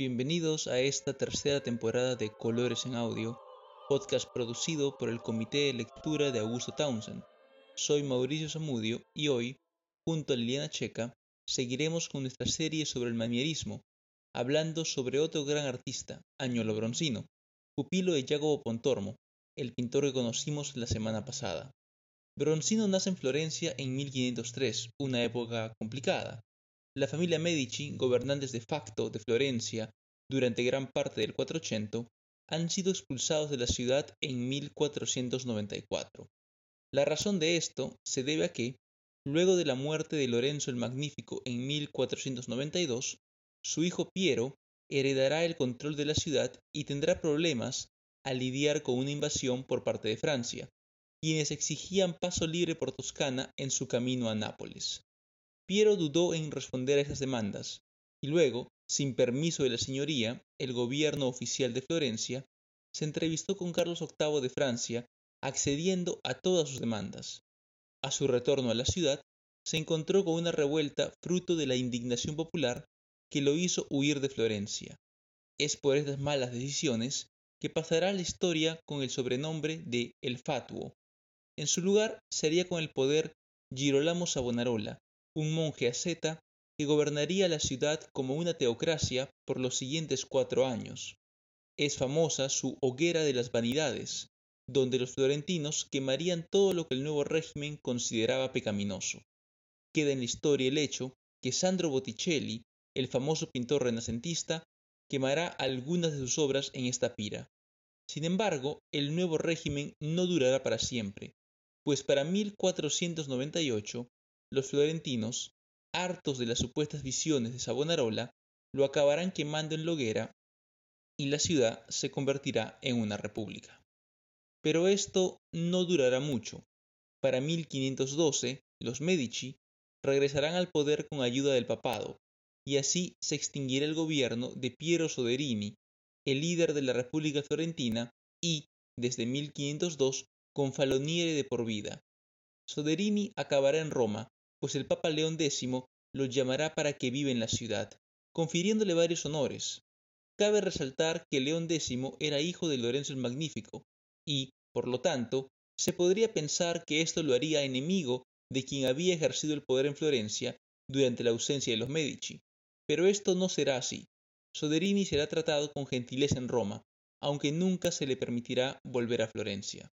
Bienvenidos a esta tercera temporada de Colores en Audio, podcast producido por el Comité de Lectura de Augusto Townsend. Soy Mauricio Zamudio y hoy, junto a Liliana Checa, seguiremos con nuestra serie sobre el manierismo, hablando sobre otro gran artista, Agnolo Bronzino, pupilo de Jacopo Pontormo, el pintor que conocimos la semana pasada. Bronzino nace en Florencia en 1503, una época complicada. La familia Medici, gobernantes de facto de Florencia durante gran parte del 480, han sido expulsados de la ciudad en 1494. La razón de esto se debe a que, luego de la muerte de Lorenzo el Magnífico en 1492, su hijo Piero heredará el control de la ciudad y tendrá problemas al lidiar con una invasión por parte de Francia, quienes exigían paso libre por Toscana en su camino a Nápoles. Piero dudó en responder a esas demandas, y luego, sin permiso de la señoría, el gobierno oficial de Florencia, se entrevistó con Carlos VIII de Francia, accediendo a todas sus demandas. A su retorno a la ciudad, se encontró con una revuelta fruto de la indignación popular que lo hizo huir de Florencia. Es por estas malas decisiones que pasará la historia con el sobrenombre de El Fatuo, en su lugar sería con el poder Girolamo Savonarola, un monje asceta que gobernaría la ciudad como una teocracia por los siguientes cuatro años. Es famosa su hoguera de las vanidades, donde los florentinos quemarían todo lo que el nuevo régimen consideraba pecaminoso. Queda en la historia el hecho que Sandro Botticelli, el famoso pintor renacentista, quemará algunas de sus obras en esta pira. Sin embargo, el nuevo régimen no durará para siempre, pues para 1498 los florentinos, hartos de las supuestas visiones de Savonarola, lo acabarán quemando en la hoguera y la ciudad se convertirá en una república. Pero esto no durará mucho. Para 1512, los Medici regresarán al poder con ayuda del papado, y así se extinguirá el gobierno de Piero Soderini, el líder de la República Florentina, y, desde 1502, con Faloniere de por vida. Soderini acabará en Roma, pues el Papa León X lo llamará para que viva en la ciudad, confiriéndole varios honores. Cabe resaltar que León X era hijo de Lorenzo el Magnífico, y, por lo tanto, se podría pensar que esto lo haría enemigo de quien había ejercido el poder en Florencia durante la ausencia de los Medici. Pero esto no será así. Soderini será tratado con gentileza en Roma, aunque nunca se le permitirá volver a Florencia.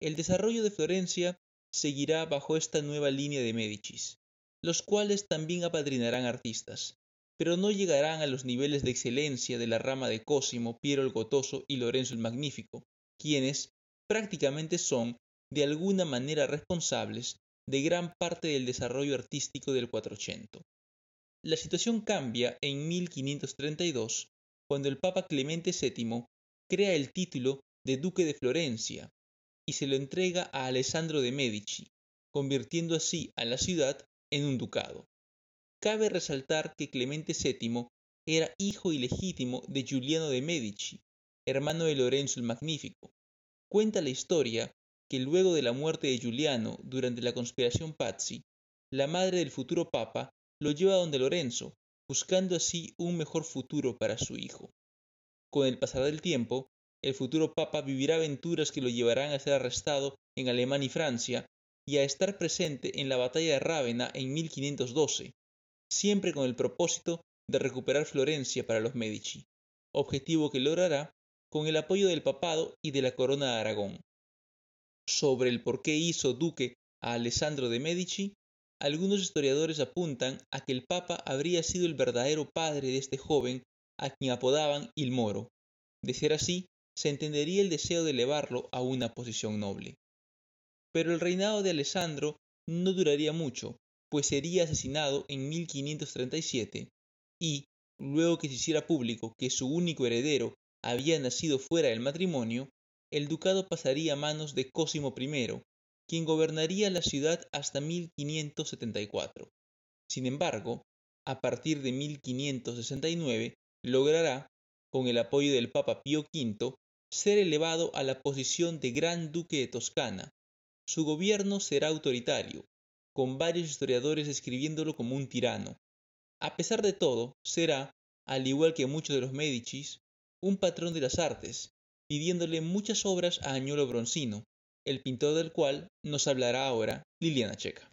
El desarrollo de Florencia seguirá bajo esta nueva línea de Médicis, los cuales también apadrinarán artistas, pero no llegarán a los niveles de excelencia de la rama de Cosimo, Piero el Gotoso y Lorenzo el Magnífico, quienes prácticamente son de alguna manera responsables de gran parte del desarrollo artístico del 480. La situación cambia en 1532, cuando el Papa Clemente VII crea el título de Duque de Florencia, se lo entrega a Alessandro de Medici, convirtiendo así a la ciudad en un ducado. Cabe resaltar que Clemente VII era hijo ilegítimo de Giuliano de Medici, hermano de Lorenzo el Magnífico. Cuenta la historia que luego de la muerte de Giuliano durante la conspiración Pazzi, la madre del futuro papa lo lleva donde Lorenzo, buscando así un mejor futuro para su hijo. Con el pasar del tiempo, el futuro papa vivirá aventuras que lo llevarán a ser arrestado en Alemania y Francia y a estar presente en la batalla de Rávena en 1512, siempre con el propósito de recuperar Florencia para los Medici, objetivo que logrará con el apoyo del papado y de la corona de Aragón. Sobre el por qué hizo duque a Alessandro de Medici, algunos historiadores apuntan a que el papa habría sido el verdadero padre de este joven a quien apodaban Il Moro. De ser así, se entendería el deseo de elevarlo a una posición noble. Pero el reinado de Alessandro no duraría mucho, pues sería asesinado en 1537 y, luego que se hiciera público que su único heredero había nacido fuera del matrimonio, el ducado pasaría a manos de Cosimo I, quien gobernaría la ciudad hasta 1574. Sin embargo, a partir de 1569 logrará, con el apoyo del Papa Pío V, ser elevado a la posición de Gran Duque de Toscana. Su gobierno será autoritario, con varios historiadores describiéndolo como un tirano. A pesar de todo, será, al igual que muchos de los Medicis, un patrón de las artes, pidiéndole muchas obras a Agnolo Bronzino, el pintor del cual nos hablará ahora Liliana Checa.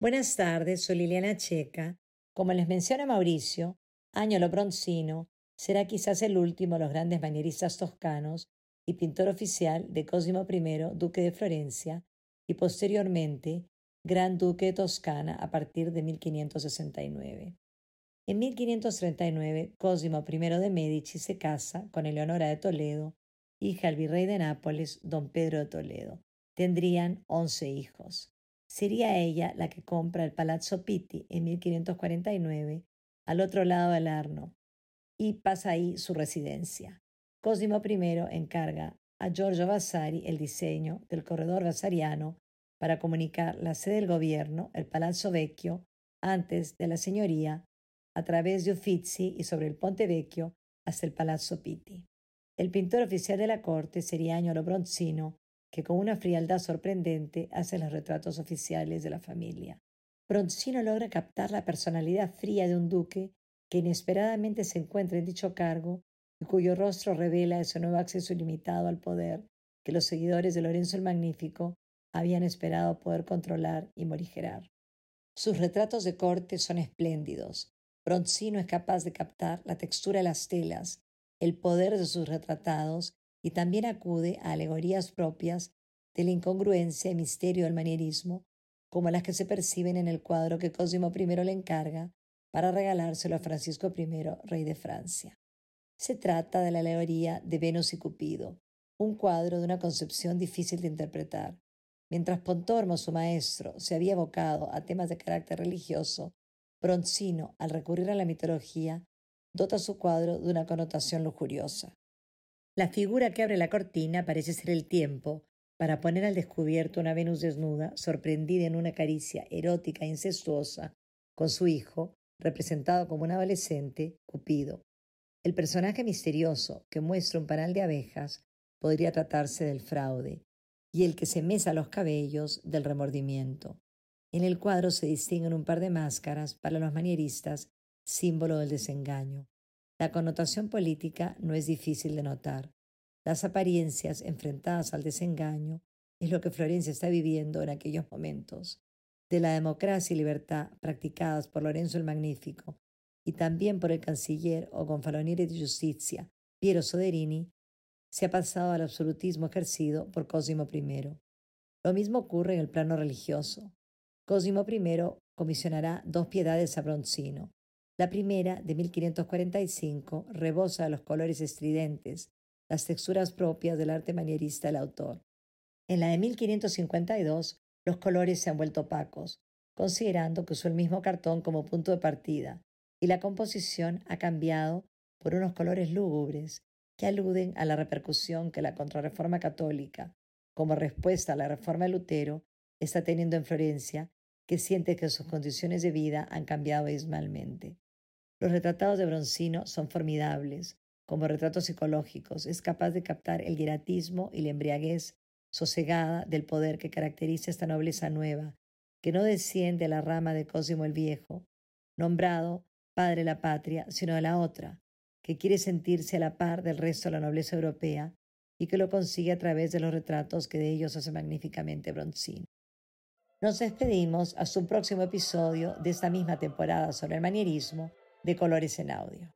Buenas tardes, soy Liliana Checa. Como les menciona Mauricio, Agnolo Bronzino será quizás el último de los grandes manieristas toscanos y pintor oficial de Cosimo I, duque de Florencia, y posteriormente Gran Duque de Toscana a partir de 1569. En 1539, Cosimo I de Medici se casa con Eleonora de Toledo, hija del virrey de Nápoles, don Pedro de Toledo. Tendrían once hijos. Sería ella la que compra el Palazzo Pitti en 1549, al otro lado del Arno, y pasa ahí su residencia. Cosimo I encarga a Giorgio Vasari el diseño del corredor vasariano para comunicar la sede del gobierno, el Palazzo Vecchio, antes de la señoría, a través de Uffizi y sobre el Ponte Vecchio hasta el Palazzo Pitti. El pintor oficial de la corte sería Agnolo Bronzino, que con una frialdad sorprendente hace los retratos oficiales de la familia. Bronzino logra captar la personalidad fría de un duque que inesperadamente se encuentra en dicho cargo y cuyo rostro revela ese nuevo acceso ilimitado al poder que los seguidores de Lorenzo el Magnífico habían esperado poder controlar y morigerar. Sus retratos de corte son espléndidos. Bronzino es capaz de captar la textura de las telas, el poder de sus retratados y también acude a alegorías propias de la incongruencia y misterio del manierismo, como las que se perciben en el cuadro que Cosimo I le encarga para regalárselo a Francisco I, rey de Francia. Se trata de la alegoría de Venus y Cupido, un cuadro de una concepción difícil de interpretar. Mientras Pontormo, su maestro, se había evocado a temas de carácter religioso, Bronzino, al recurrir a la mitología, dota su cuadro de una connotación lujuriosa. La figura que abre la cortina parece ser el tiempo para poner al descubierto una Venus desnuda, sorprendida en una caricia erótica e incestuosa, con su hijo, representado como un adolescente, Cupido. El personaje misterioso que muestra un panal de abejas podría tratarse del fraude, y el que se mesa los cabellos del remordimiento. En el cuadro se distinguen un par de máscaras para los manieristas, símbolo del desengaño. La connotación política no es difícil de notar. Las apariencias enfrentadas al desengaño es lo que Florencia está viviendo en aquellos momentos. De la democracia y libertad practicadas por Lorenzo el Magnífico y también por el canciller o gonfaloniere de Justicia, Piero Soderini, se ha pasado al absolutismo ejercido por Cosimo I. Lo mismo ocurre en el plano religioso. Cosimo I comisionará dos piedades a Bronzino. La primera, de 1545, rebosa de los colores estridentes, las texturas propias del arte manierista del autor. En la de 1552, los colores se han vuelto opacos, considerando que usó el mismo cartón como punto de partida, y la composición ha cambiado por unos colores lúgubres que aluden a la repercusión que la contrarreforma católica, como respuesta a la reforma de Lutero, está teniendo en Florencia, que siente que sus condiciones de vida han cambiado abismalmente. Los retratados de Broncino son formidables, como retratos psicológicos, es capaz de captar el hieratismo y la embriaguez sosegada del poder que caracteriza esta nobleza nueva, que no desciende a la rama de Cosimo el Viejo, nombrado padre de la patria, sino de la otra, que quiere sentirse a la par del resto de la nobleza europea y que lo consigue a través de los retratos que de ellos hace magníficamente Bronzino. Nos despedimos hasta un próximo episodio de esta misma temporada sobre el manierismo de Colores en Audio.